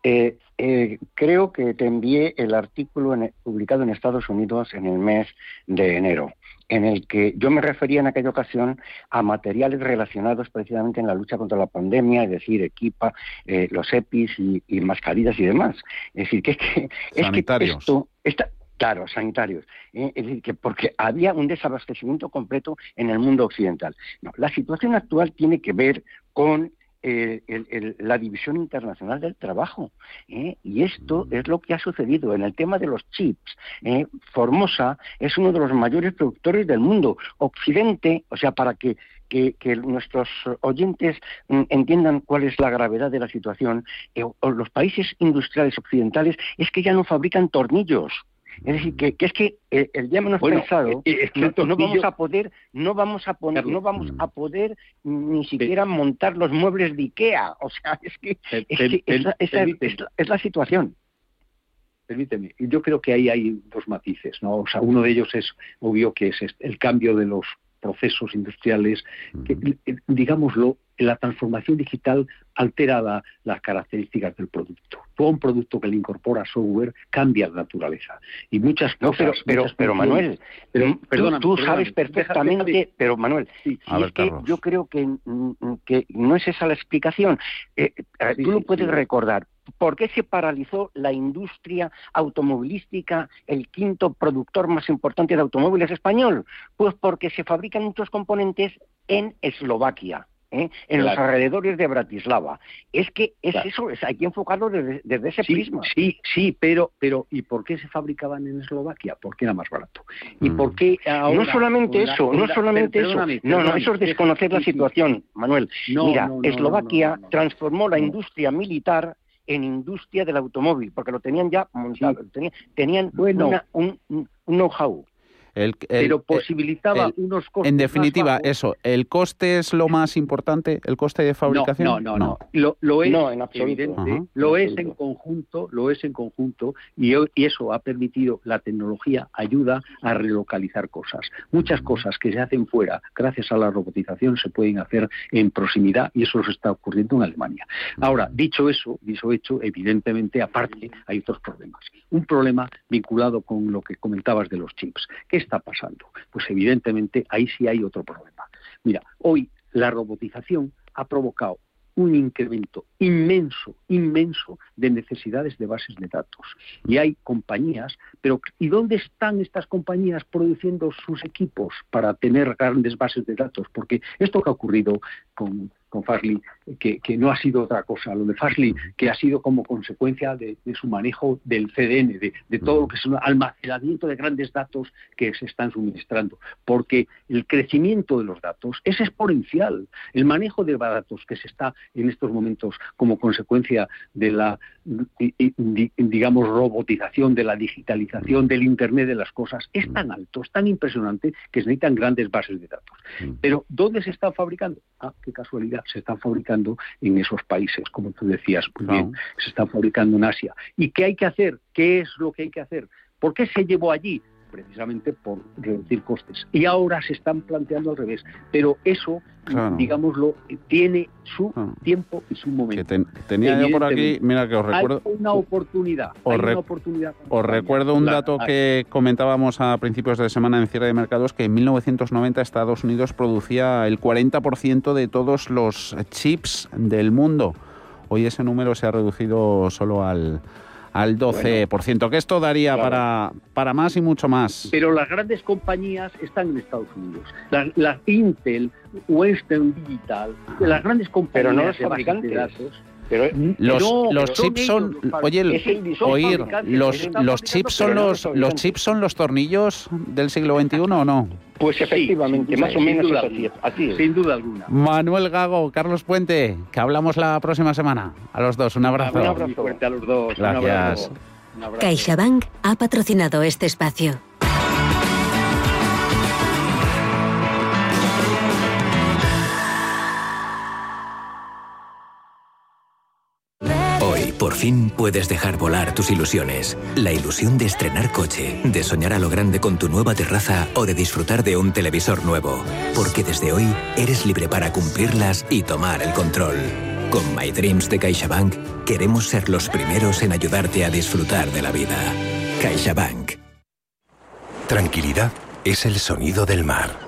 eh, eh, creo que te envié el artículo publicado en Estados Unidos en el mes de enero, en el que yo me refería en aquella ocasión a materiales relacionados precisamente en la lucha contra la pandemia, es decir, equipa, eh, los EPIs y, mascarillas y demás. Es decir, que, que, es que esto está, Claro, sanitarios. Es decir, que porque había un desabastecimiento completo en el mundo occidental. No, la situación actual tiene que ver con eh, la División Internacional del Trabajo. ¿eh? Y esto mm. es lo que ha sucedido en el tema de los chips. ¿eh? Formosa es uno de los mayores productores del mundo. Occidente, o sea, para que, que, nuestros oyentes mm, entiendan cuál es la gravedad de la situación, los países industriales occidentales es que ya no fabrican tornillos Es decir, que, es que eh, el, día menos pensado eh, eh, no, vamos a poder, no vamos a poner, no vamos a poder ni siquiera montar los muebles de Ikea. O sea, es que, es, la, situación. Permíteme, yo creo que ahí hay dos matices, ¿no? O sea, uno de ellos es obvio que es el cambio de los procesos industriales, que, digámoslo, la transformación digital altera las características del producto. Todo un producto que le incorpora software cambia la naturaleza. Y muchas cosas... pero, pero, Manuel, pero, tú, sabes perfectamente... Pero Manuel, yo creo que, mm, que, no es esa la explicación. Eh, eh, tú lo puedes recordar. ¿Por qué se paralizó la industria automovilística, el quinto productor más importante de automóviles español? Pues porque se fabrican muchos componentes en Eslovaquia. ¿eh? en los alrededores de Bratislava. Es que es eso, hay que enfocarlo desde, ese prisma. Sí, sí, pero, pero ¿y por qué se fabricaban en Eslovaquia? Porque era más barato. ¿Y mm. por qué No solamente eso, no solamente eso. no, no, eso es desconocer la situación, Manuel. Mira, Eslovaquia transformó la industria militar en industria del automóvil, porque lo tenían ya montado, tenían, un, un know-how. Pero posibilitaba unos costes. En definitiva, eso, ¿el coste es lo más importante? ¿El coste de fabricación? No, no, no. Lo, lo, es, en evidente, lo es en conjunto, lo es en conjunto, y, y, eso ha permitido, la tecnología ayuda a relocalizar cosas. Muchas cosas que se hacen fuera, gracias a la robotización, se pueden hacer en proximidad, y eso se está ocurriendo en Alemania. Ahora, dicho eso, dicho hecho, evidentemente, aparte, hay otros problemas. Un problema vinculado con lo que comentabas de los chips. ¿Qué está pasando? Pues evidentemente ahí sí hay otro problema. Mira, hoy la robotización ha provocado un incremento inmenso, inmenso de necesidades de bases de datos. Y hay compañías, pero ¿y dónde están estas compañías produciendo sus equipos para tener grandes bases de datos? Porque esto que ha ocurrido con con que, no ha sido otra cosa. Lo de Fastly, que ha sido como consecuencia de, su manejo del CDN, de, todo lo que es un almacenamiento de grandes datos que se están suministrando. Porque el crecimiento de los datos es exponencial. El manejo de datos que se está en estos momentos como consecuencia de la, digamos, robotización, de la digitalización, del Internet de las cosas, es tan alto, es tan impresionante que se necesitan grandes bases de datos. Pero, ¿dónde se están fabricando? Ah, qué casualidad se están fabricando en esos países, como tú decías muy bien, se están fabricando en Asia. ¿Y qué hay que hacer? ¿Qué es lo que hay que hacer? ¿Por qué se llevó allí? Precisamente por reducir costes. Y ahora se están planteando al revés. Pero eso, digámoslo, tiene su tiempo y su momento. tenía yo por aquí, mira que os recuerdo... Hay una oportunidad. Os, una oportunidad os recuerdo un dato que comentábamos a principios de semana en cierre de mercados, que en 1990 Estados Unidos producía el 40% de todos los chips del mundo. Hoy ese número se ha reducido solo al al 12%, que esto daría para, para más y mucho más. Pero las grandes compañías están en Estados Unidos. Las, Intel, Western Digital, las grandes compañías pero no los fabricantes. De datos, pero, los, los chips son, oye, oír, los, los chips son los, los chips son los tornillos del siglo XXI o no? Pues efectivamente, más o menos así, Sin duda alguna. Manuel Gago, Carlos Puente, que hablamos la próxima semana. A los dos, un abrazo. Un abrazo fuerte a los dos. Gracias. CaixaBank ha patrocinado este espacio. Por fin puedes dejar volar tus ilusiones. La ilusión de estrenar coche, de soñar a lo grande con tu nueva terraza o de disfrutar de un televisor nuevo. Porque desde hoy eres libre para cumplirlas y tomar el control. Con My Dreams de CaixaBank queremos ser los primeros en ayudarte a disfrutar de la vida. CaixaBank. Tranquilidad es el sonido del mar.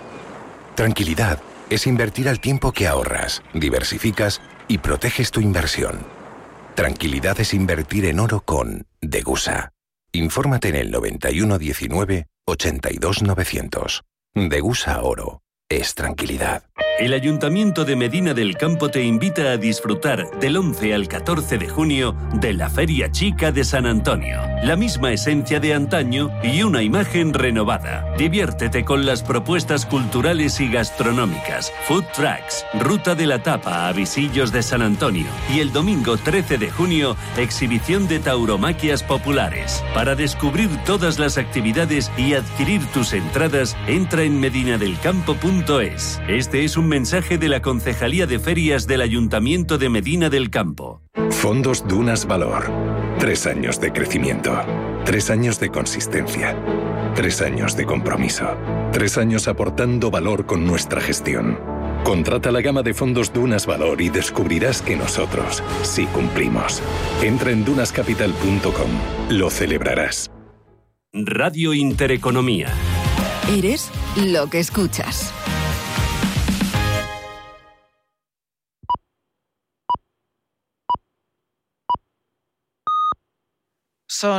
Tranquilidad es invertir al tiempo que ahorras, diversificas y proteges tu inversión. Tranquilidad es invertir en oro con Degusa. Infórmate en el 9119 82900. Degusa Oro es tranquilidad. El Ayuntamiento de Medina del Campo te invita a disfrutar del 11 al 14 de junio de la Feria Chica de San Antonio. La misma esencia de antaño y una imagen renovada. Diviértete con las propuestas culturales y gastronómicas, food trucks, ruta de la tapa a Visillos de San Antonio y el domingo 13 de junio, exhibición de tauromaquias populares. Para descubrir todas las actividades y adquirir tus entradas, entra en medinadelcampo.es. Este es un mensaje de la Concejalía de Ferias del Ayuntamiento de Medina del Campo. Fondos Dunas Valor. Tres años de crecimiento. Tres años de consistencia. Tres años de compromiso. Tres años aportando valor con nuestra gestión. Contrata la gama de fondos Dunas Valor y descubrirás que nosotros sí cumplimos. Entra en dunascapital.com. Lo celebrarás. Radio Intereconomía. Eres lo que escuchas.